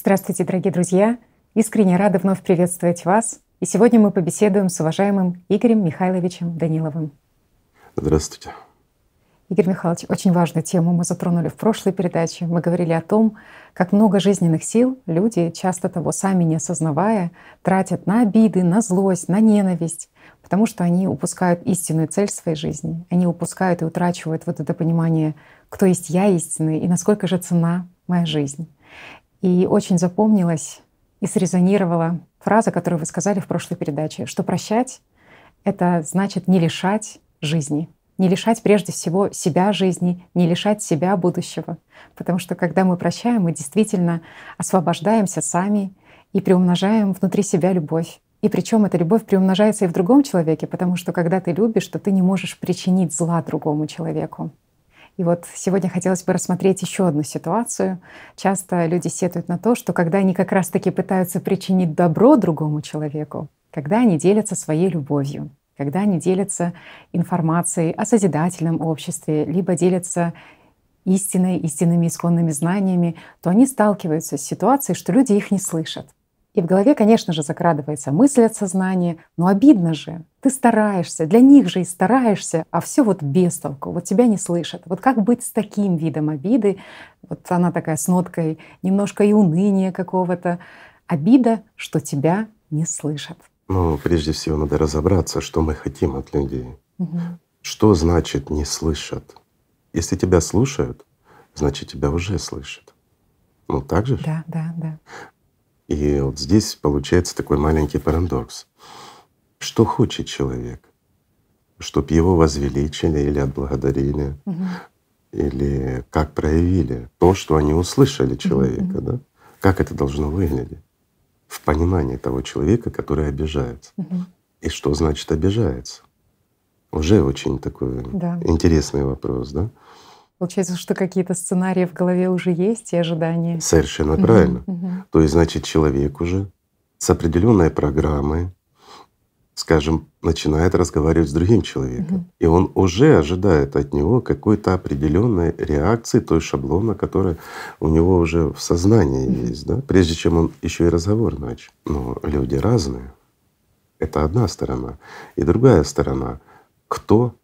Здравствуйте, дорогие друзья! Искренне рада вновь приветствовать вас. И сегодня мы побеседуем с уважаемым Игорем Михайловичем Даниловым. Здравствуйте. Игорь Михайлович, очень важную тему мы затронули в прошлой передаче. Мы говорили о том, как много жизненных сил люди, часто того сами не осознавая, тратят на обиды, на злость, на ненависть, потому что они упускают истинную цель своей жизни. Они упускают и утрачивают вот это понимание, кто есть я истинный и насколько же цена моя жизнь. И очень запомнилась и срезонировала фраза, которую вы сказали в прошлой передаче, что прощать — это значит не лишать жизни — не лишать прежде всего себя жизни, не лишать себя будущего. Потому что когда мы прощаем, мы действительно освобождаемся сами и приумножаем внутри себя любовь. И причем эта любовь приумножается и в другом человеке, потому что когда ты любишь, то ты не можешь причинить зла другому человеку. И вот сегодня хотелось бы рассмотреть еще одну ситуацию. Часто люди сетуют на то, что когда они как раз-таки пытаются причинить добро другому человеку, когда они делятся своей любовью когда они делятся информацией о созидательном обществе, либо делятся истиной, истинными исконными знаниями, то они сталкиваются с ситуацией, что люди их не слышат. И в голове, конечно же, закрадывается мысль от сознания, но обидно же, ты стараешься, для них же и стараешься, а все вот без толку, вот тебя не слышат. Вот как быть с таким видом обиды? Вот она такая с ноткой немножко и уныния какого-то. Обида, что тебя не слышат. Ну, прежде всего, надо разобраться, что мы хотим от людей. Угу. Что значит не слышат? Если тебя слушают, значит тебя уже слышат. Ну так же? Да, да, да. И вот здесь получается такой маленький парадокс. Что хочет человек? Чтоб его возвеличили или отблагодарили, угу. или как проявили то, что они услышали человека, угу. да? Как это должно выглядеть? в понимании того человека, который обижается. Угу. И что значит обижается? Уже очень такой да. интересный вопрос, да? Получается, что какие-то сценарии в голове уже есть и ожидания. Совершенно угу, правильно. Угу. То есть, значит, человек уже с определенной программой скажем, начинает разговаривать с другим человеком. Угу. И он уже ожидает от него какой-то определенной реакции, той шаблона, которая у него уже в сознании угу. есть, да, прежде чем он еще и разговор начал. Но люди разные. Это одна сторона. И другая сторона — кто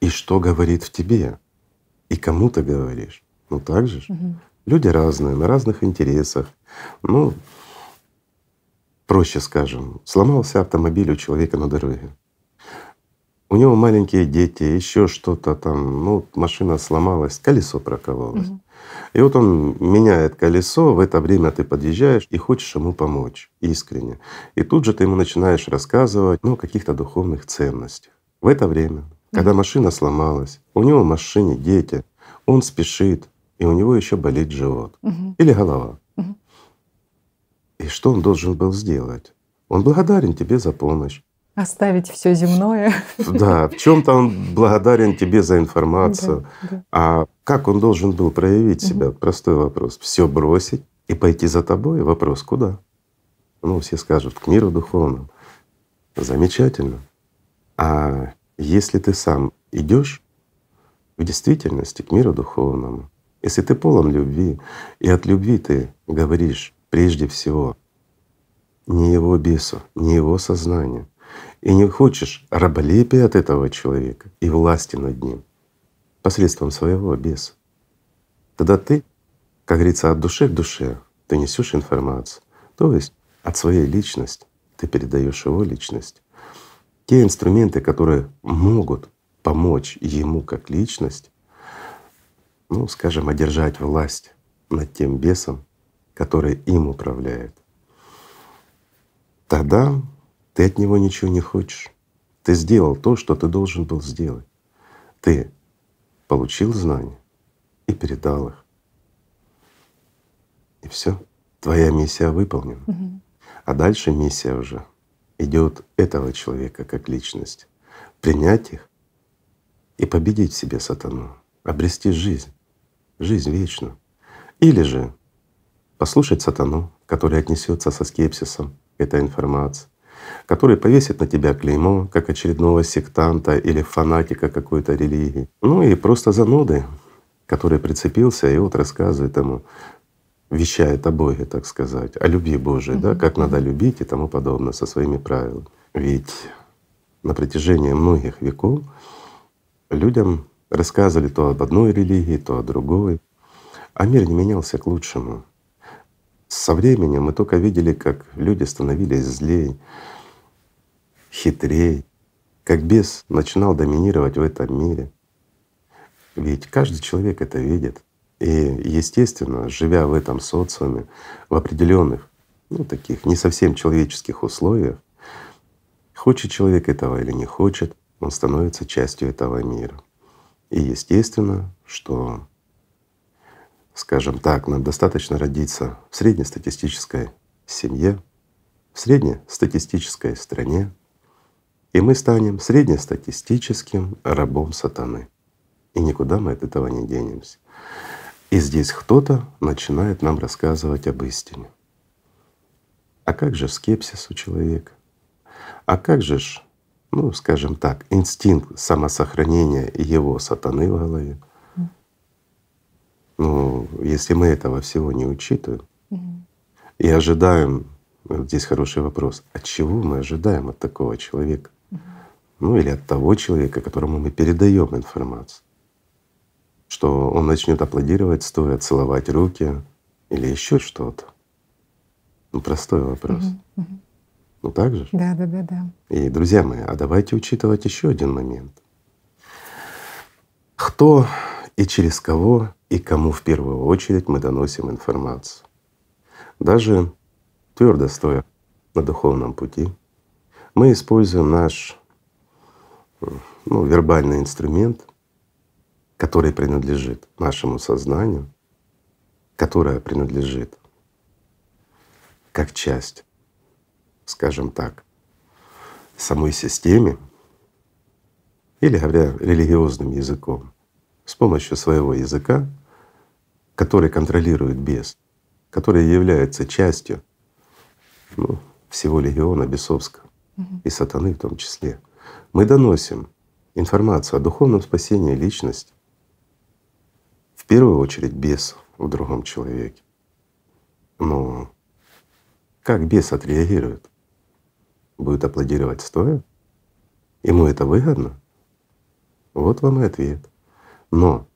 и что говорит в тебе, и кому ты говоришь. Ну так же. Угу. Люди разные, на разных интересах. Ну, проще скажем, сломался автомобиль у человека на дороге. У него маленькие дети, еще что-то там, ну, машина сломалась, колесо прокололось. Угу. И вот он меняет колесо, в это время ты подъезжаешь и хочешь ему помочь искренне. И тут же ты ему начинаешь рассказывать ну, о каких-то духовных ценностях. В это время, когда машина сломалась, у него в машине дети, он спешит, и у него еще болит живот угу. или голова. Угу. И что он должен был сделать? Он благодарен тебе за помощь. Оставить все земное. Да, в чем-то он благодарен тебе за информацию. Да, да. А как он должен был проявить себя? Угу. Простой вопрос. Все бросить и пойти за тобой? Вопрос куда? Ну, все скажут, к миру духовному. Замечательно. А если ты сам идешь в действительности к миру духовному, если ты полон любви, и от любви ты говоришь прежде всего не его бесу, не его сознанию. И не хочешь раболепия от этого человека и власти над ним посредством своего беса. Тогда ты, как говорится, от души к душе ты несешь информацию. То есть от своей личности ты передаешь его личность. Те инструменты, которые могут помочь ему как личность, ну, скажем, одержать власть над тем бесом, который им управляет, тогда ты от него ничего не хочешь. Ты сделал то, что ты должен был сделать. Ты получил знания и передал их. И все, твоя миссия выполнена. Угу. А дальше миссия уже идет этого человека как личность. Принять их и победить в себе сатану, обрести жизнь, жизнь вечную. Или же послушать сатану, который отнесется со скепсисом к этой информации, который повесит на тебя клеймо как очередного сектанта или фанатика какой-то религии. Ну и просто зануды, который прицепился и вот рассказывает ему вещает о Боге, так сказать, о любви Божией, да, как надо любить и тому подобное со своими правилами. Ведь на протяжении многих веков людям рассказывали то об одной религии, то о другой, а мир не менялся к лучшему. Со временем мы только видели, как люди становились злее, хитрее, как бес начинал доминировать в этом мире. Ведь каждый человек это видит. И, естественно, живя в этом социуме, в определенных, ну, таких не совсем человеческих условиях, хочет человек этого или не хочет, он становится частью этого мира. И естественно, что, скажем так, нам достаточно родиться в среднестатистической семье, в среднестатистической стране, и мы станем среднестатистическим рабом сатаны. И никуда мы от этого не денемся. И здесь кто-то начинает нам рассказывать об истине. А как же скепсис у человека? А как же ж, ну, скажем так, инстинкт самосохранения его сатаны в голове? Ну, если мы этого всего не учитываем и ожидаем, здесь хороший вопрос, от чего мы ожидаем от такого человека? Ну или от того человека, которому мы передаем информацию что он начнет аплодировать, стоя целовать руки или еще что-то. Ну, простой вопрос. Угу, угу. Ну так же? Да, да, да, да. И, друзья мои, а давайте учитывать еще один момент. Кто и через кого и кому в первую очередь мы доносим информацию. Даже твердо стоя на духовном пути, мы используем наш ну, вербальный инструмент который принадлежит нашему сознанию, которое принадлежит как часть, скажем так, самой системе, или говоря религиозным языком, с помощью своего языка, который контролирует бес, который является частью ну, всего легиона бесовского угу. и сатаны в том числе, мы доносим информацию о духовном спасении личности, первую очередь бес в другом человеке. Но как бес отреагирует? Будет аплодировать стоя? Ему это выгодно? Вот вам и ответ. Но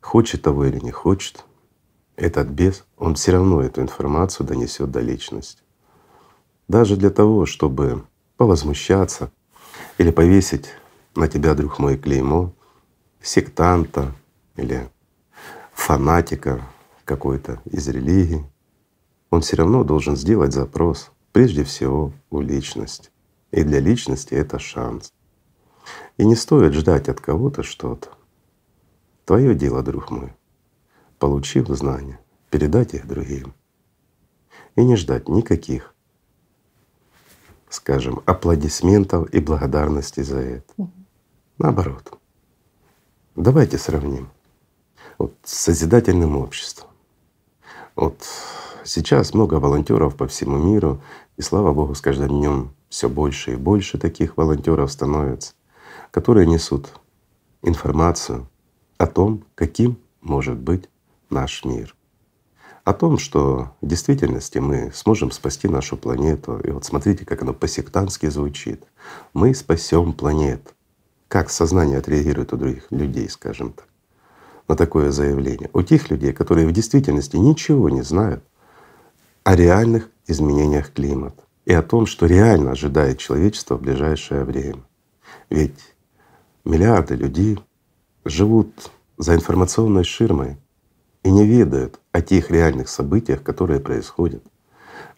хочет того или не хочет, этот бес, он все равно эту информацию донесет до личности. Даже для того, чтобы повозмущаться или повесить на тебя, друг мой, клеймо сектанта или фанатика какой-то из религии, он все равно должен сделать запрос прежде всего у личности. И для личности это шанс. И не стоит ждать от кого-то что-то. Твое дело, друг мой, получив знания, передать их другим. И не ждать никаких, скажем, аплодисментов и благодарности за это. Наоборот. Давайте сравним вот, созидательным обществом. Вот сейчас много волонтеров по всему миру, и слава Богу, с каждым днем все больше и больше таких волонтеров становится, которые несут информацию о том, каким может быть наш мир. О том, что в действительности мы сможем спасти нашу планету. И вот смотрите, как оно по-сектантски звучит. Мы спасем планету. Как сознание отреагирует у других людей, скажем так на такое заявление у тех людей, которые в действительности ничего не знают о реальных изменениях климата и о том, что реально ожидает человечество в ближайшее время. Ведь миллиарды людей живут за информационной ширмой и не ведают о тех реальных событиях, которые происходят.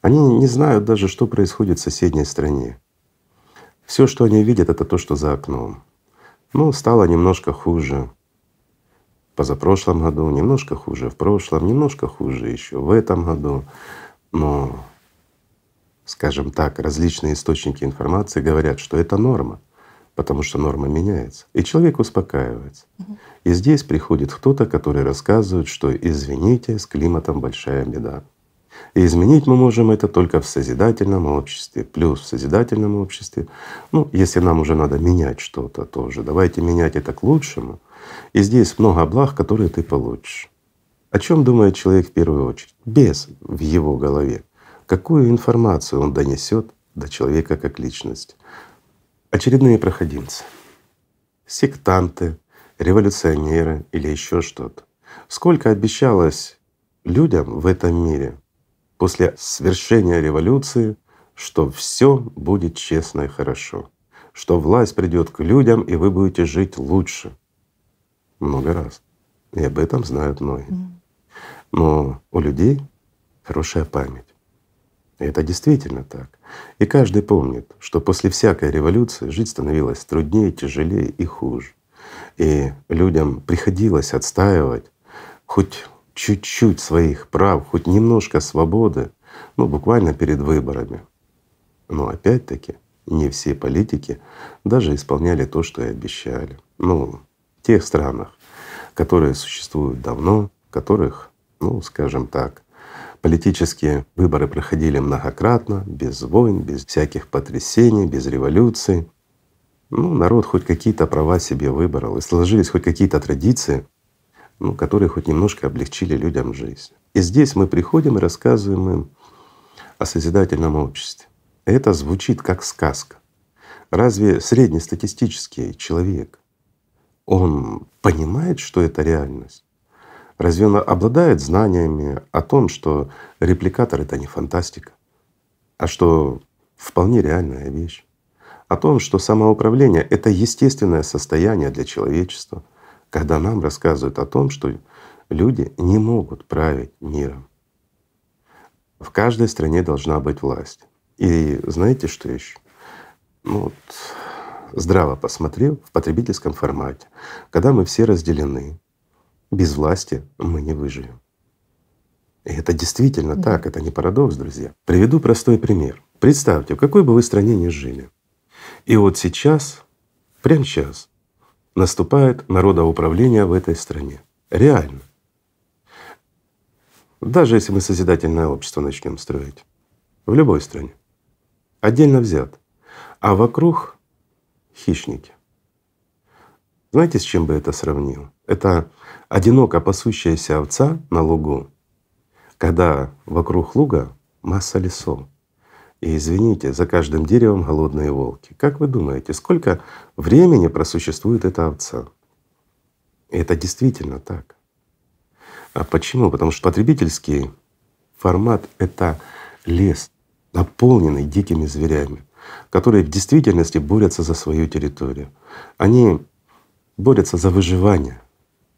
Они не знают даже, что происходит в соседней стране. Все, что они видят, это то, что за окном. Ну, стало немножко хуже позапрошлом году, немножко хуже в прошлом, немножко хуже еще в этом году. Но, скажем так, различные источники информации говорят, что это норма, потому что норма меняется. И человек успокаивается. И здесь приходит кто-то, который рассказывает, что извините, с климатом большая беда. И изменить мы можем это только в созидательном обществе. Плюс в созидательном обществе, ну, если нам уже надо менять что-то тоже, давайте менять это к лучшему. И здесь много благ, которые ты получишь. О чем думает человек в первую очередь? Без в его голове. Какую информацию он донесет до человека как личности? Очередные проходимцы, сектанты, революционеры или еще что-то. Сколько обещалось людям в этом мире после свершения революции, что все будет честно и хорошо, что власть придет к людям и вы будете жить лучше. Много раз. И об этом знают многие. Но у людей хорошая память. И это действительно так. И каждый помнит, что после всякой революции жить становилось труднее, тяжелее и хуже. И людям приходилось отстаивать хоть чуть-чуть своих прав, хоть немножко свободы, ну буквально перед выборами. Но опять-таки не все политики даже исполняли то, что и обещали. Ну, тех странах, которые существуют давно, в которых, ну, скажем так, политические выборы проходили многократно, без войн, без всяких потрясений, без революций. Ну, народ хоть какие-то права себе выбрал, и сложились хоть какие-то традиции, ну, которые хоть немножко облегчили людям жизнь. И здесь мы приходим и рассказываем им о созидательном обществе. Это звучит как сказка. Разве среднестатистический человек, он понимает, что это реальность? Разве он обладает знаниями о том, что репликатор — это не фантастика, а что вполне реальная вещь? О том, что самоуправление — это естественное состояние для человечества, когда нам рассказывают о том, что люди не могут править миром. В каждой стране должна быть власть. И знаете, что еще? Ну, вот, здраво посмотрел в потребительском формате, когда мы все разделены, без власти мы не выживем. И это действительно да. так, это не парадокс, друзья. Приведу простой пример. Представьте, в какой бы вы стране ни жили. И вот сейчас, прямо сейчас, наступает народоуправление в этой стране. Реально. Даже если мы созидательное общество начнем строить. В любой стране. Отдельно взят. А вокруг хищники. Знаете, с чем бы это сравнил? Это одиноко пасущаяся овца на лугу, когда вокруг луга масса лесов. И извините, за каждым деревом голодные волки. Как вы думаете, сколько времени просуществует эта овца? И это действительно так. А почему? Потому что потребительский формат — это лес, наполненный дикими зверями, которые в действительности борются за свою территорию. Они борются за выживание.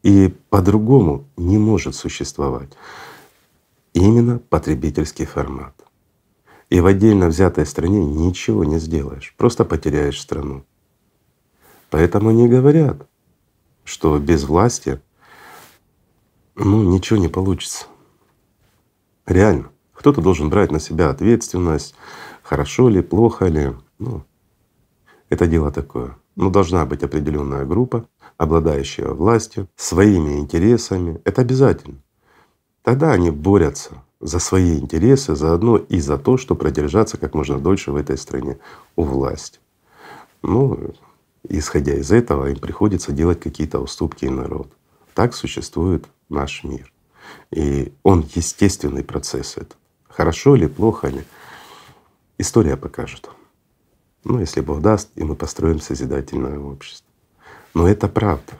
И по-другому не может существовать именно потребительский формат. И в отдельно взятой стране ничего не сделаешь, просто потеряешь страну. Поэтому они говорят, что без власти ну, ничего не получится. Реально. Кто-то должен брать на себя ответственность, хорошо ли, плохо ли. Ну, это дело такое. Но должна быть определенная группа, обладающая властью, своими интересами. Это обязательно. Тогда они борются за свои интересы, заодно и за то, чтобы продержаться как можно дольше в этой стране у власти. Ну, исходя из этого, им приходится делать какие-то уступки и народ. Так существует наш мир. И он естественный процесс это. Хорошо ли, плохо ли, история покажет. Ну, если Бог даст, и мы построим созидательное общество. Но это правда.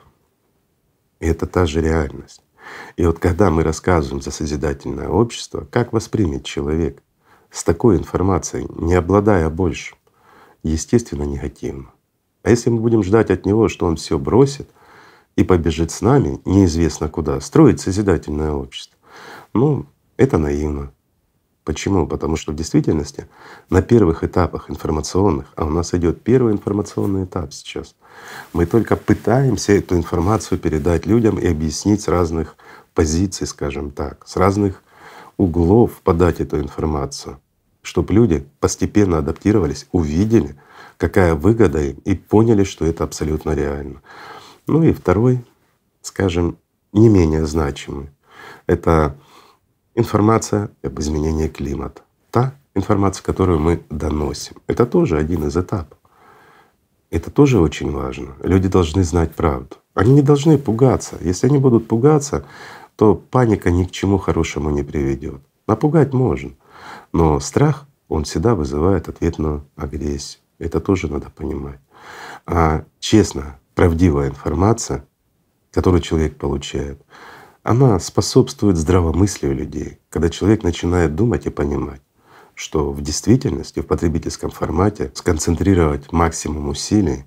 И это та же реальность. И вот когда мы рассказываем за созидательное общество, как воспримет человек с такой информацией, не обладая больше, естественно, негативно. А если мы будем ждать от него, что он все бросит и побежит с нами, неизвестно куда, строить созидательное общество, ну, это наивно. Почему? Потому что в действительности на первых этапах информационных, а у нас идет первый информационный этап сейчас, мы только пытаемся эту информацию передать людям и объяснить с разных позиций, скажем так, с разных углов подать эту информацию, чтобы люди постепенно адаптировались, увидели, какая выгода им, и поняли, что это абсолютно реально. Ну и второй, скажем, не менее значимый — это информация об изменении климата. Та информация, которую мы доносим. Это тоже один из этапов. Это тоже очень важно. Люди должны знать правду. Они не должны пугаться. Если они будут пугаться, то паника ни к чему хорошему не приведет. Напугать можно, но страх, он всегда вызывает ответную агрессию. Это тоже надо понимать. А честно, правдивая информация, которую человек получает, она способствует здравомыслию людей, когда человек начинает думать и понимать, что в действительности в потребительском формате сконцентрировать максимум усилий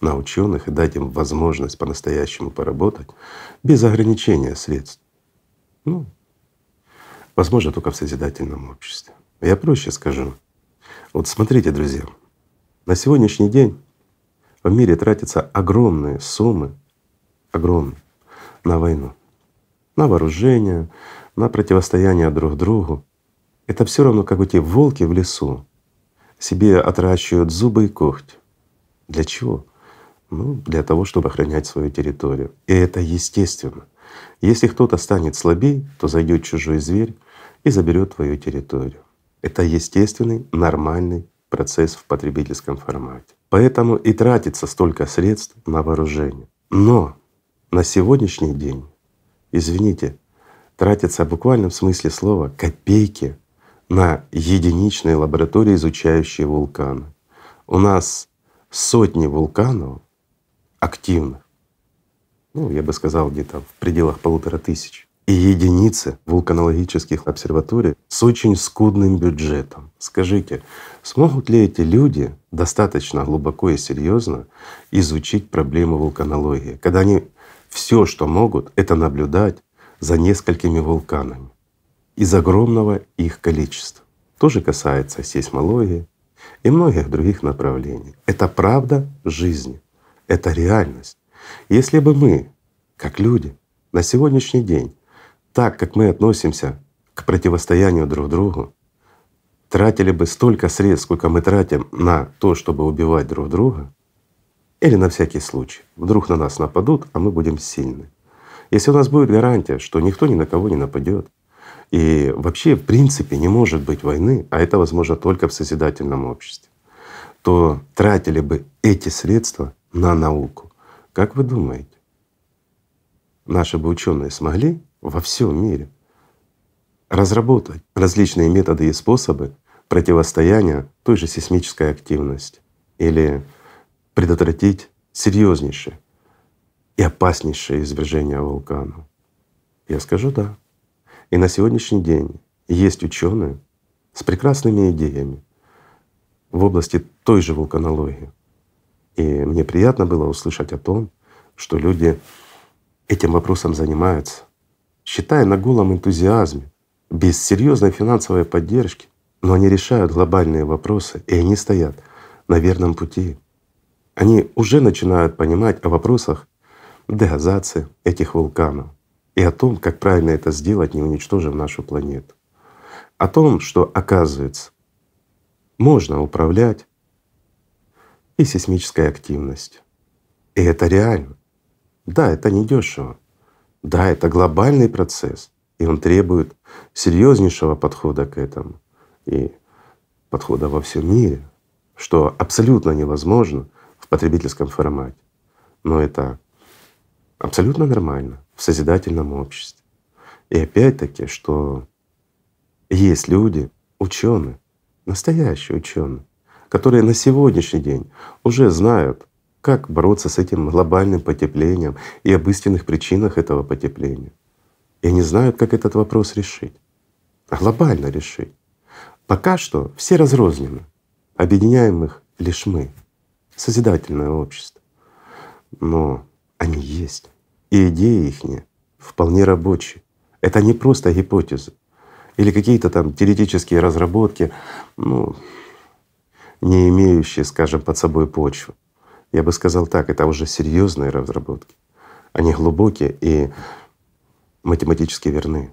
на ученых и дать им возможность по-настоящему поработать без ограничения средств. Ну, возможно, только в созидательном обществе. Я проще скажу. Вот смотрите, друзья, на сегодняшний день в мире тратятся огромные суммы, огромные, на войну, на вооружение, на противостояние друг другу. Это все равно как эти волки в лесу себе отращивают зубы и когти. Для чего? Ну, для того, чтобы охранять свою территорию. И это естественно. Если кто-то станет слабее, то зайдет чужой зверь и заберет твою территорию. Это естественный, нормальный процесс в потребительском формате. Поэтому и тратится столько средств на вооружение. Но на сегодняшний день, извините, тратятся в буквальном смысле слова копейки на единичные лаборатории, изучающие вулканы. У нас сотни вулканов активных, ну, я бы сказал, где-то в пределах полутора тысяч и единицы вулканологических обсерваторий с очень скудным бюджетом. Скажите, смогут ли эти люди достаточно глубоко и серьезно изучить проблему вулканологии, когда они все, что могут, это наблюдать за несколькими вулканами из огромного их количества. Тоже касается сейсмологии и многих других направлений. Это правда жизни, это реальность. Если бы мы, как люди, на сегодняшний день так, как мы относимся к противостоянию друг другу, тратили бы столько средств, сколько мы тратим на то, чтобы убивать друг друга, или на всякий случай, вдруг на нас нападут, а мы будем сильны. Если у нас будет гарантия, что никто ни на кого не нападет, и вообще в принципе не может быть войны, а это возможно только в созидательном обществе, то тратили бы эти средства на науку. Как вы думаете, наши бы ученые смогли во всем мире разработать различные методы и способы противостояния той же сейсмической активности? Или предотвратить серьезнейшее и опаснейшее извержение вулкана? Я скажу да. И на сегодняшний день есть ученые с прекрасными идеями в области той же вулканологии. И мне приятно было услышать о том, что люди этим вопросом занимаются, считая на голом энтузиазме, без серьезной финансовой поддержки, но они решают глобальные вопросы, и они стоят на верном пути. Они уже начинают понимать о вопросах дегазации этих вулканов и о том, как правильно это сделать, не уничтожив нашу планету. О том, что оказывается, можно управлять и сейсмической активностью. И это реально. Да, это не дешево. Да, это глобальный процесс, и он требует серьезнейшего подхода к этому и подхода во всем мире, что абсолютно невозможно потребительском формате. Но это абсолютно нормально в созидательном обществе. И опять-таки, что есть люди, ученые, настоящие ученые, которые на сегодняшний день уже знают, как бороться с этим глобальным потеплением и об истинных причинах этого потепления. И они знают, как этот вопрос решить, глобально решить. Пока что все разрознены, объединяем их лишь мы, созидательное общество. Но они есть, и идеи их вполне рабочие. Это не просто гипотезы или какие-то там теоретические разработки, ну, не имеющие, скажем, под собой почву. Я бы сказал так, это уже серьезные разработки. Они глубокие и математически верны.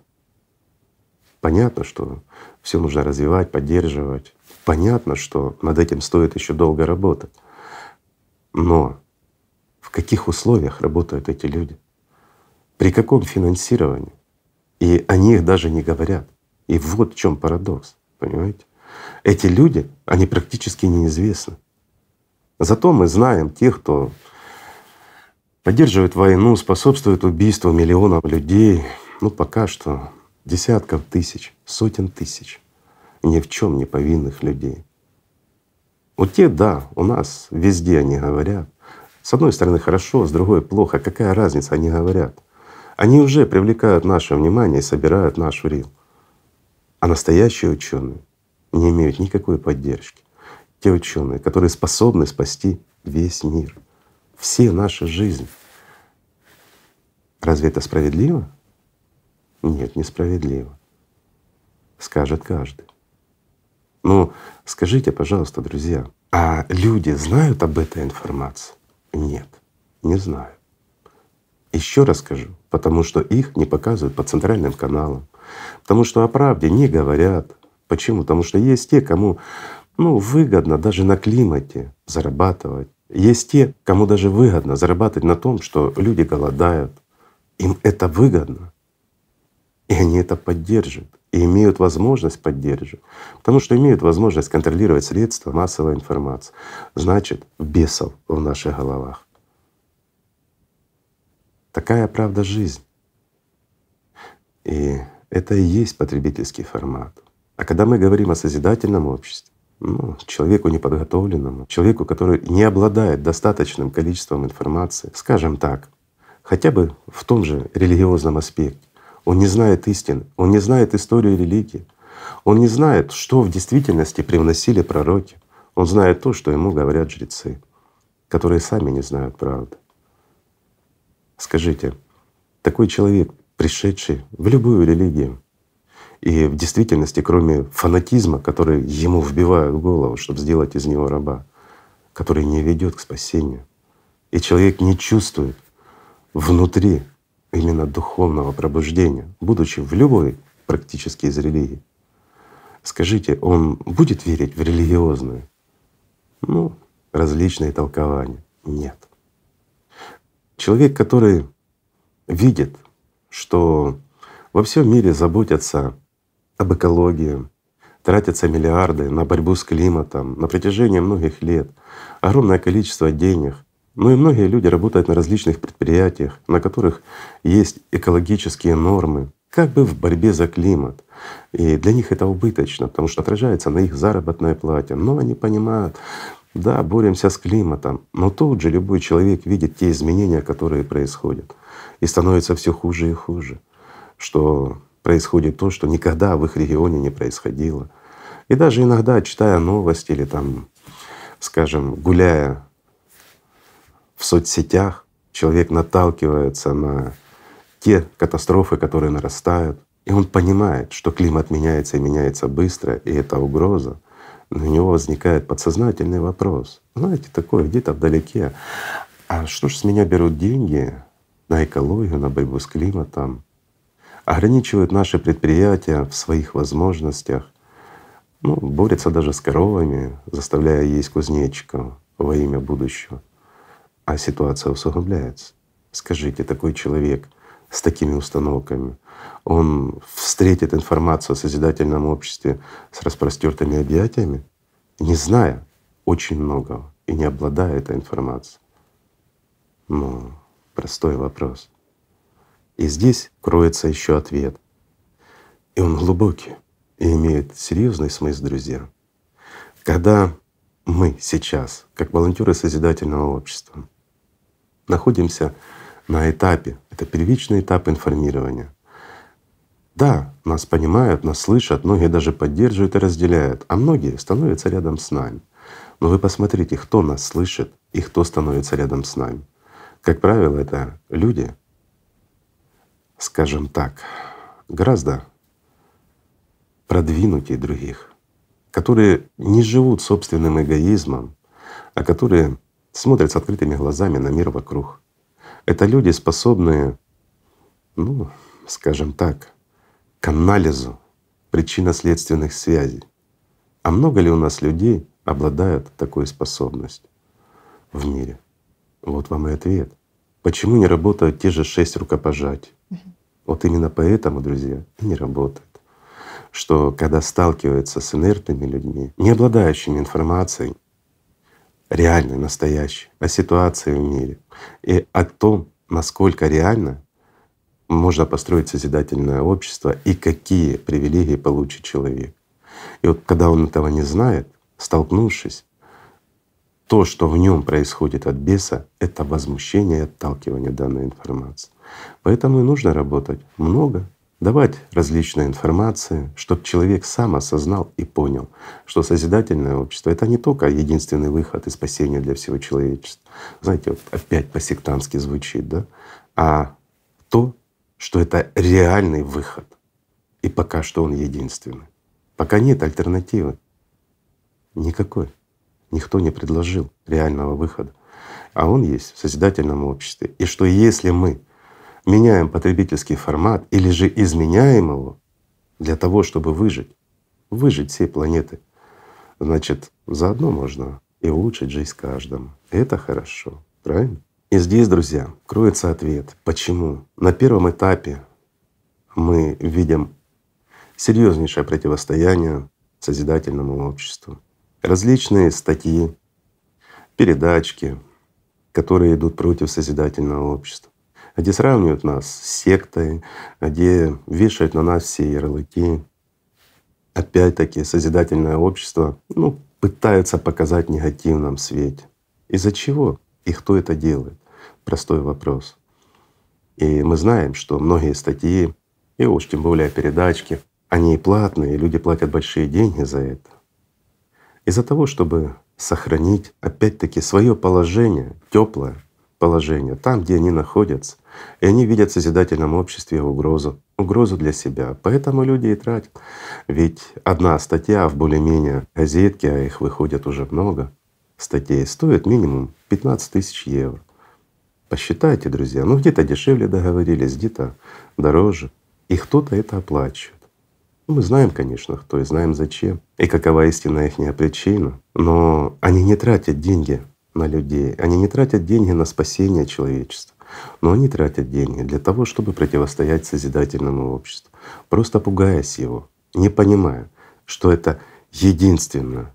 Понятно, что все нужно развивать, поддерживать. Понятно, что над этим стоит еще долго работать. Но в каких условиях работают эти люди? При каком финансировании? И о них даже не говорят. И вот в чем парадокс, понимаете? Эти люди, они практически неизвестны. Зато мы знаем тех, кто поддерживает войну, способствует убийству миллионов людей, ну пока что десятков тысяч, сотен тысяч ни в чем не повинных людей. Вот те, да, у нас везде они говорят. С одной стороны хорошо, с другой плохо. Какая разница, они говорят. Они уже привлекают наше внимание и собирают наш рил. А настоящие ученые не имеют никакой поддержки. Те ученые, которые способны спасти весь мир, все наша жизнь. Разве это справедливо? Нет, несправедливо. Скажет каждый. Ну, скажите, пожалуйста, друзья, а люди знают об этой информации? Нет, не знают. Еще раз скажу, потому что их не показывают по центральным каналам, потому что о правде не говорят. Почему? Потому что есть те, кому ну, выгодно даже на климате зарабатывать. Есть те, кому даже выгодно зарабатывать на том, что люди голодают. Им это выгодно. И они это поддерживают и имеют возможность поддерживать, потому что имеют возможность контролировать средства массовой информации. Значит, бесов в наших головах. Такая правда жизнь. И это и есть потребительский формат. А когда мы говорим о созидательном обществе, ну, человеку неподготовленному, человеку, который не обладает достаточным количеством информации, скажем так, хотя бы в том же религиозном аспекте, он не знает истины, он не знает историю религии, он не знает, что в действительности привносили пророки. Он знает то, что ему говорят жрецы, которые сами не знают правды. Скажите, такой человек, пришедший в любую религию, и в действительности, кроме фанатизма, который ему вбивают в голову, чтобы сделать из него раба, который не ведет к спасению, и человек не чувствует внутри именно духовного пробуждения, будучи в любой практически из религий. Скажите, он будет верить в религиозные, ну, различные толкования? Нет. Человек, который видит, что во всем мире заботятся об экологии, тратятся миллиарды на борьбу с климатом на протяжении многих лет, огромное количество денег, ну и многие люди работают на различных предприятиях, на которых есть экологические нормы, как бы в борьбе за климат. И для них это убыточно, потому что отражается на их заработной плате. Но они понимают, да, боремся с климатом, но тут же любой человек видит те изменения, которые происходят. И становится все хуже и хуже, что происходит то, что никогда в их регионе не происходило. И даже иногда, читая новости или там, скажем, гуляя в соцсетях человек наталкивается на те катастрофы, которые нарастают, и он понимает, что климат меняется и меняется быстро, и это угроза, но у него возникает подсознательный вопрос. Знаете, такое где-то вдалеке. А что ж с меня берут деньги на экологию, на борьбу с климатом? Ограничивают наши предприятия в своих возможностях, ну, борются даже с коровами, заставляя есть кузнечиков во имя будущего а ситуация усугубляется. Скажите, такой человек с такими установками, он встретит информацию о созидательном обществе с распростертыми объятиями, не зная очень многого и не обладая этой информацией? Ну, простой вопрос. И здесь кроется еще ответ. И он глубокий и имеет серьезный смысл, друзья. Когда мы сейчас, как волонтеры созидательного общества, находимся на этапе, это первичный этап информирования. Да, нас понимают, нас слышат, многие даже поддерживают и разделяют, а многие становятся рядом с нами. Но вы посмотрите, кто нас слышит и кто становится рядом с нами. Как правило, это люди, скажем так, гораздо продвинутее других, которые не живут собственным эгоизмом, а которые смотрят с открытыми глазами на мир вокруг. Это люди, способные, ну, скажем так, к анализу причинно-следственных связей. А много ли у нас людей обладают такой способностью в мире? Вот вам и ответ. Почему не работают те же шесть рукопожатий? Вот именно поэтому, друзья, и не работают. Что когда сталкиваются с инертными людьми, не обладающими информацией, реальной, настоящей, о ситуации в мире и о том, насколько реально можно построить созидательное общество и какие привилегии получит человек. И вот когда он этого не знает, столкнувшись, то, что в нем происходит от беса, это возмущение и отталкивание данной информации. Поэтому и нужно работать много, давать различные информации, чтобы человек сам осознал и понял, что созидательное общество — это не только единственный выход и спасение для всего человечества. Знаете, вот опять по-сектантски звучит, да? А то, что это реальный выход. И пока что он единственный. Пока нет альтернативы. Никакой. Никто не предложил реального выхода. А он есть в созидательном обществе. И что если мы меняем потребительский формат или же изменяем его для того, чтобы выжить, выжить всей планеты, значит, заодно можно и улучшить жизнь каждому. Это хорошо, правильно? И здесь, друзья, кроется ответ, почему на первом этапе мы видим серьезнейшее противостояние созидательному обществу. Различные статьи, передачки, которые идут против созидательного общества, где сравнивают нас с сектой, где вешают на нас все ярлыки. Опять-таки созидательное общество ну, пытаются показать в негативном свете. Из-за чего? И кто это делает? Простой вопрос. И мы знаем, что многие статьи, и уж тем более передачки, они платные, и люди платят большие деньги за это. Из-за того, чтобы сохранить опять-таки свое положение, теплое положение, там, где они находятся. И они видят в созидательном обществе угрозу, угрозу для себя. Поэтому люди и тратят. Ведь одна статья в более-менее газетке, а их выходит уже много, статей, стоит минимум 15 тысяч евро. Посчитайте, друзья, ну где-то дешевле договорились, где-то дороже. И кто-то это оплачивает. Ну, мы знаем, конечно, кто и знаем зачем, и какова истинная их причина. Но они не тратят деньги на людей, они не тратят деньги на спасение человечества, но они тратят деньги для того, чтобы противостоять созидательному обществу, просто пугаясь его, не понимая, что это единственная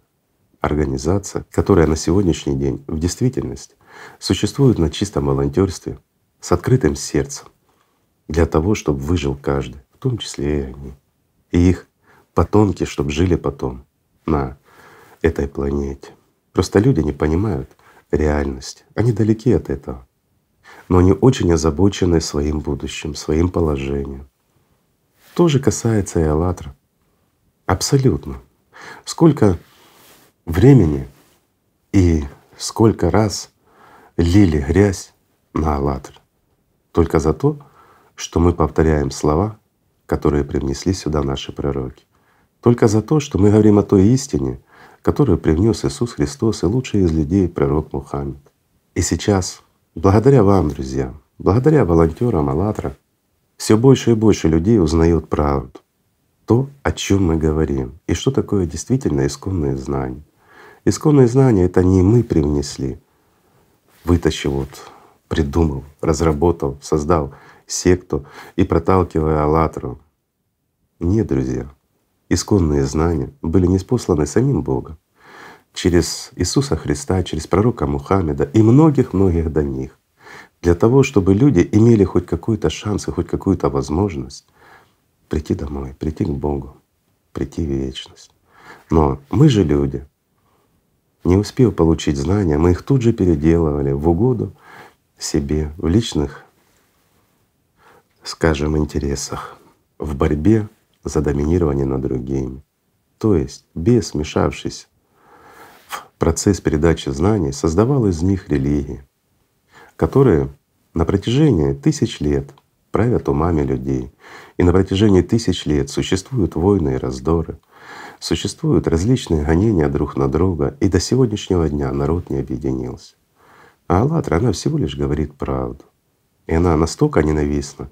организация, которая на сегодняшний день в действительности существует на чистом волонтерстве с открытым сердцем для того, чтобы выжил каждый, в том числе и они, и их потомки, чтобы жили потом на этой планете. Просто люди не понимают реальность, они далеки от этого, но они очень озабочены своим будущим, своим положением. То же касается и «АЛЛАТРА». Абсолютно. Сколько времени и сколько раз лили грязь на «АЛЛАТРА» только за то, что мы повторяем слова, которые привнесли сюда наши пророки. Только за то, что мы говорим о той истине, которую привнес Иисус Христос и лучший из людей пророк Мухаммед. И сейчас, благодаря вам, друзья, благодаря волонтерам «АЛЛАТРА», все больше и больше людей узнают правду, то, о чем мы говорим, и что такое действительно исконные знания. Исконные знания — это не мы привнесли, вытащил, вот, придумал, разработал, создал секту и проталкивая «АЛЛАТРу». Нет, друзья, исконные знания были неспосланы самим Богом через Иисуса Христа, через пророка Мухаммеда и многих-многих до них, для того, чтобы люди имели хоть какой-то шанс и хоть какую-то возможность прийти домой, прийти к Богу, прийти в вечность. Но мы же люди, не успев получить знания, мы их тут же переделывали в угоду себе, в личных, скажем, интересах, в борьбе за доминирование над другими. То есть без смешавшись в процесс передачи знаний, создавал из них религии, которые на протяжении тысяч лет правят умами людей. И на протяжении тысяч лет существуют войны и раздоры, Существуют различные гонения друг на друга, и до сегодняшнего дня народ не объединился. А «АЛЛАТРА», она всего лишь говорит правду. И она настолько ненавистна,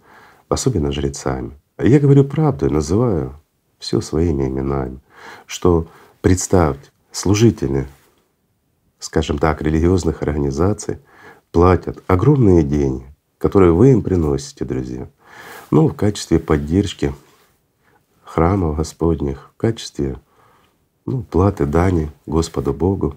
особенно жрецами. Я говорю правду и называю все своими именами, что представьте, служители, скажем так, религиозных организаций платят огромные деньги, которые вы им приносите, друзья, ну, в качестве поддержки храмов Господних в качестве ну, платы дани Господу Богу,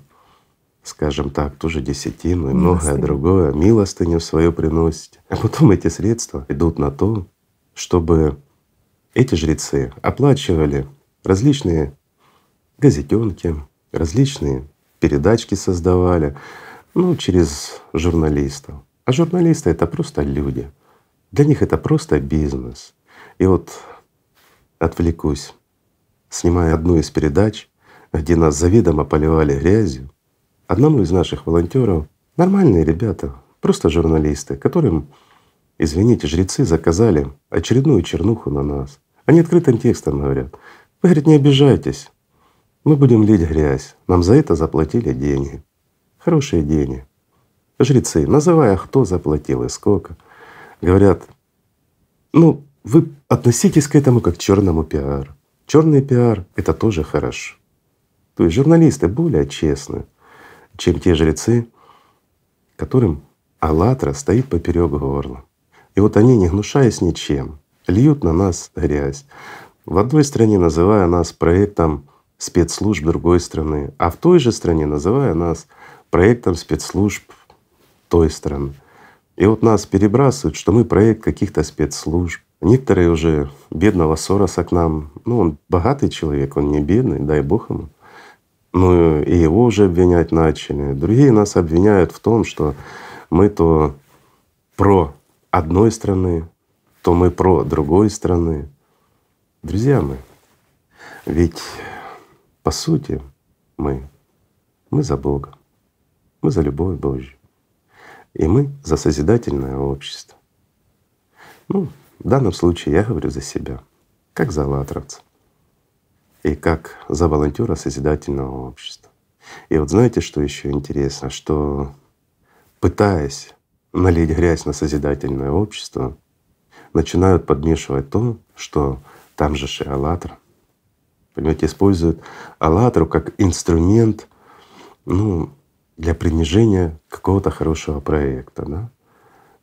скажем так, тоже десятину и многое другое, милостыню свою приносите. А потом эти средства идут на то, чтобы эти жрецы оплачивали различные газетенки, различные передачки создавали, ну, через журналистов. А журналисты — это просто люди. Для них это просто бизнес. И вот отвлекусь, снимая одну из передач, где нас заведомо поливали грязью, одному из наших волонтеров, нормальные ребята, просто журналисты, которым, извините, жрецы заказали очередную чернуху на нас. Они открытым текстом говорят, вы, говорит, не обижайтесь, мы будем лить грязь, нам за это заплатили деньги. Хорошие деньги. Жрецы, называя, кто заплатил и сколько, говорят, ну, вы относитесь к этому как к черному пиару. Черный пиар — это тоже хорошо. То есть журналисты более честны, чем те жрецы, которым «АЛЛАТРА» стоит поперек горла. И вот они, не гнушаясь ничем, льют на нас грязь. В одной стране называя нас проектом спецслужб другой страны, а в той же стране называя нас проектом спецслужб той страны. И вот нас перебрасывают, что мы проект каких-то спецслужб. Некоторые уже бедного Сороса к нам, ну он богатый человек, он не бедный, дай Бог ему. Ну и его уже обвинять начали. Другие нас обвиняют в том, что мы то про одной страны, то мы про другой страны. Друзья мои, ведь по сути мы, мы за Бога, мы за любовь Божью, и мы за созидательное общество. Ну, в данном случае я говорю за себя, как за латровца и как за волонтера созидательного общества. И вот знаете, что еще интересно, что пытаясь налить грязь на созидательное общество, начинают подмешивать то, что там же шиалатор. Понимаете, используют аллатру как инструмент ну, для принижения какого-то хорошего проекта. Да?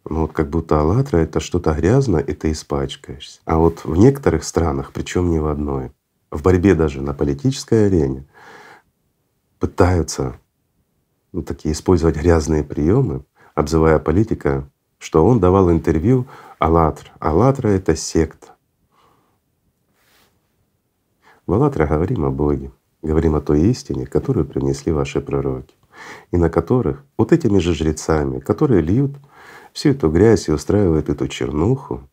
Ну вот как будто аллатра — это что-то грязное, и ты испачкаешься. А вот в некоторых странах, причем не в одной, в борьбе даже на политической арене пытаются ну, такие использовать грязные приемы, обзывая политика, что он давал интервью «АЛЛАТРА». «АЛЛАТРА» — это секта. В «АЛЛАТРА» говорим о Боге, говорим о той истине, которую принесли ваши пророки, и на которых вот этими же жрецами, которые льют всю эту грязь и устраивают эту чернуху,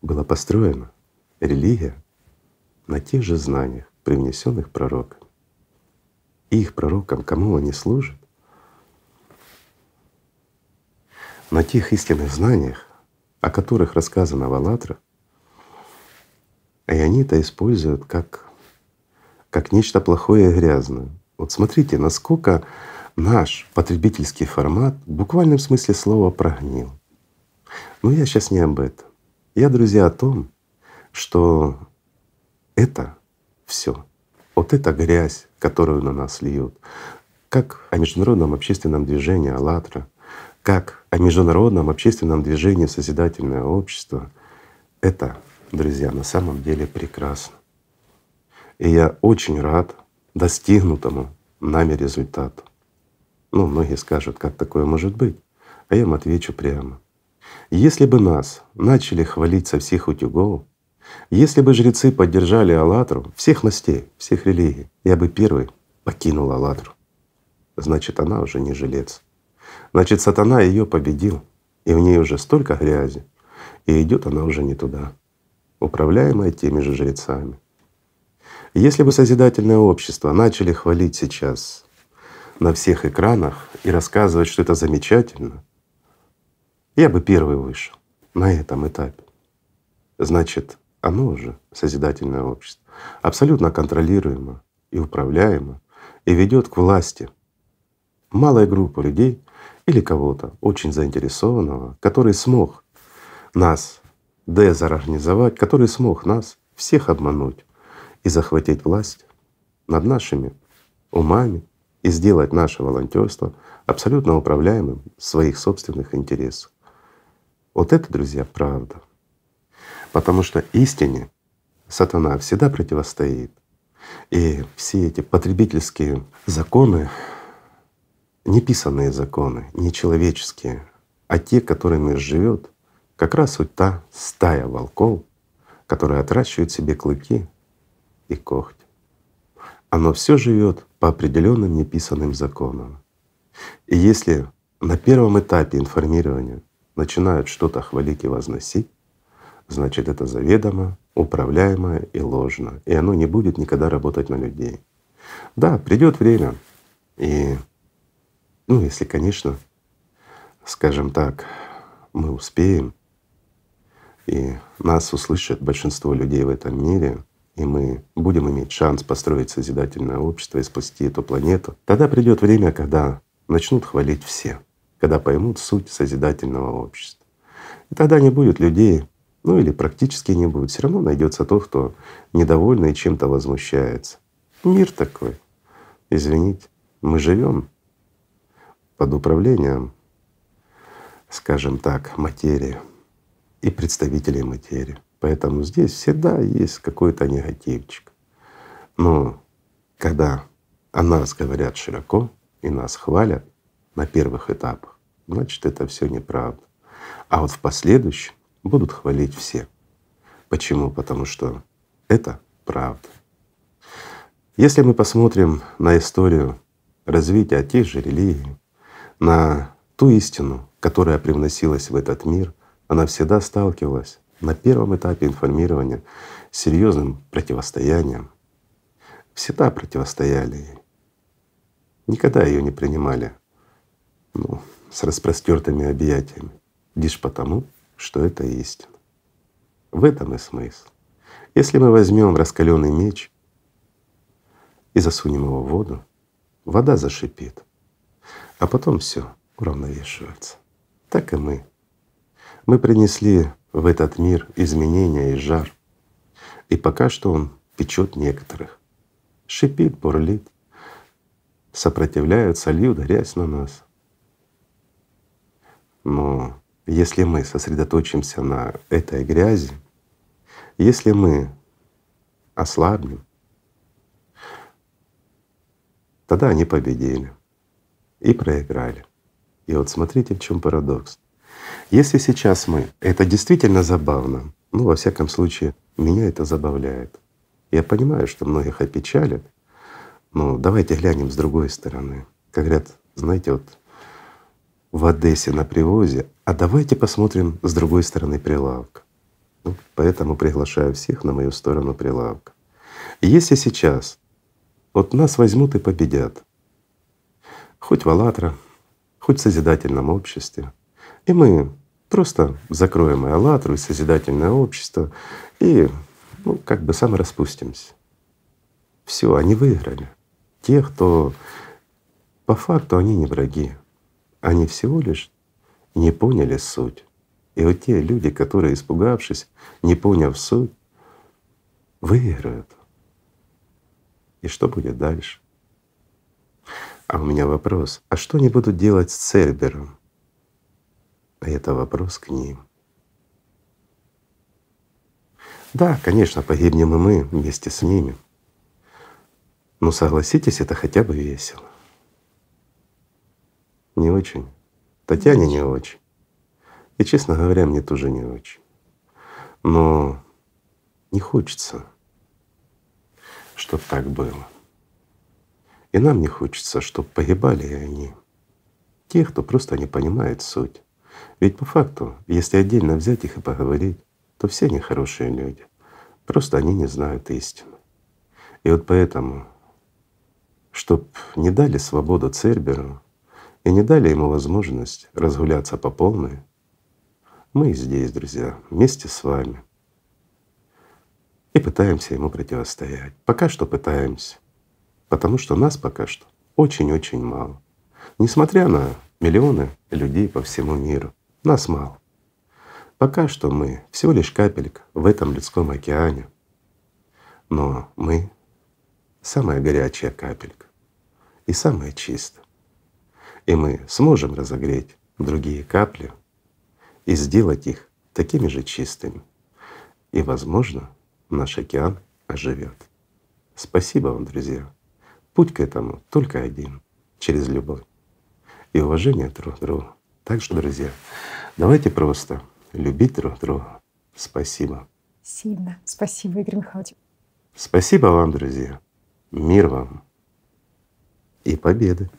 была построена религия на тех же знаниях, привнесенных пророками. И их пророкам, кому они служат? На тех истинных знаниях, о которых рассказано в «АЛЛАТРА», и они это используют как, как нечто плохое и грязное. Вот смотрите, насколько наш потребительский формат в буквальном смысле слова прогнил. Но я сейчас не об этом. Я, друзья, о том, что это все, вот эта грязь, которую на нас льют, как о международном общественном движении «АЛЛАТРА», как о международном общественном движении «Созидательное общество», это, друзья, на самом деле прекрасно. И я очень рад достигнутому нами результату. Ну, многие скажут, как такое может быть? А я им отвечу прямо. Если бы нас начали хвалить со всех утюгов, если бы жрецы поддержали Аллатру всех мастей, всех религий, я бы первый покинул Аллатру. Значит, она уже не жилец. Значит, сатана ее победил, и в ней уже столько грязи, и идет она уже не туда, управляемая теми же жрецами. Если бы созидательное общество начали хвалить сейчас на всех экранах и рассказывать, что это замечательно, я бы первый вышел на этом этапе. Значит, оно уже, созидательное общество, абсолютно контролируемо и управляемо и ведет к власти малая группа людей или кого-то очень заинтересованного, который смог нас дезорганизовать, который смог нас всех обмануть и захватить власть над нашими умами, и сделать наше волонтерство абсолютно управляемым в своих собственных интересах. Вот это, друзья, правда. Потому что истине сатана всегда противостоит. И все эти потребительские законы, неписанные законы, не человеческие, а те, которыми живет как раз вот та стая волков, которая отращивает себе клыки и когти. Оно все живет по определенным неписанным законам. И если на первом этапе информирования начинают что-то хвалить и возносить, значит это заведомо, управляемое и ложно, и оно не будет никогда работать на людей. Да, придет время, и, ну, если, конечно, скажем так, мы успеем, и нас услышат большинство людей в этом мире, и мы будем иметь шанс построить созидательное общество и спасти эту планету, тогда придет время, когда начнут хвалить все, когда поймут суть созидательного общества. И тогда не будет людей, ну или практически не будет. Все равно найдется тот, кто недовольный и чем-то возмущается. Мир такой. Извините, мы живем под управлением, скажем так, материи и представителей материи. Поэтому здесь всегда есть какой-то негативчик. Но когда о нас говорят широко и нас хвалят на первых этапах, значит это все неправда. А вот в последующем будут хвалить все. Почему? Потому что это правда. Если мы посмотрим на историю развития тех же религий, на ту истину, которая привносилась в этот мир, она всегда сталкивалась на первом этапе информирования с серьезным противостоянием. Всегда противостояли ей. Никогда ее не принимали ну, с распростертыми объятиями, лишь потому, что это истина. В этом и смысл. Если мы возьмем раскаленный меч и засунем его в воду, вода зашипит, а потом все уравновешивается. Так и мы. Мы принесли в этот мир изменения и жар. И пока что он печет некоторых. Шипит, бурлит, сопротивляются, льют грязь на нас. Но если мы сосредоточимся на этой грязи, если мы ослабнем, тогда они победили и проиграли. И вот смотрите, в чем парадокс. Если сейчас мы, это действительно забавно, ну, во всяком случае, меня это забавляет. Я понимаю, что многих опечалит, но давайте глянем с другой стороны. Как говорят, знаете, вот в Одессе на привозе, а давайте посмотрим с другой стороны прилавка. Ну, поэтому приглашаю всех на мою сторону прилавка. Если сейчас вот нас возьмут и победят, хоть в «АЛЛАТРА», хоть в созидательном обществе, и мы просто закроем и «АЛЛАТРУ», и созидательное общество, и ну, как бы самораспустимся. Все, они выиграли. Те, кто по факту они не враги, они всего лишь не поняли суть. И вот те люди, которые, испугавшись, не поняв суть, выиграют. И что будет дальше? А у меня вопрос, а что они будут делать с Цербером? А это вопрос к ним. Да, конечно, погибнем и мы вместе с ними. Но согласитесь, это хотя бы весело. Не очень. Татьяне не очень. И, честно говоря, мне тоже не очень. Но не хочется, чтобы так было. И нам не хочется, чтобы погибали и они. Те, кто просто не понимает суть. Ведь по факту, если отдельно взять их и поговорить, то все они хорошие люди. Просто они не знают истину. И вот поэтому, чтобы не дали свободу Церберу, и не дали ему возможность разгуляться по полной, мы здесь, друзья, вместе с вами. И пытаемся ему противостоять. Пока что пытаемся. Потому что нас пока что очень-очень мало. Несмотря на миллионы людей по всему миру, нас мало. Пока что мы всего лишь капелька в этом людском океане. Но мы самая горячая капелька и самая чистая и мы сможем разогреть другие капли и сделать их такими же чистыми. И, возможно, наш океан оживет. Спасибо вам, друзья. Путь к этому только один — через любовь и уважение друг к другу. Так что, друзья, давайте просто любить друг друга. Спасибо. Сильно. Спасибо, Игорь Михайлович. Спасибо вам, друзья. Мир вам и победы.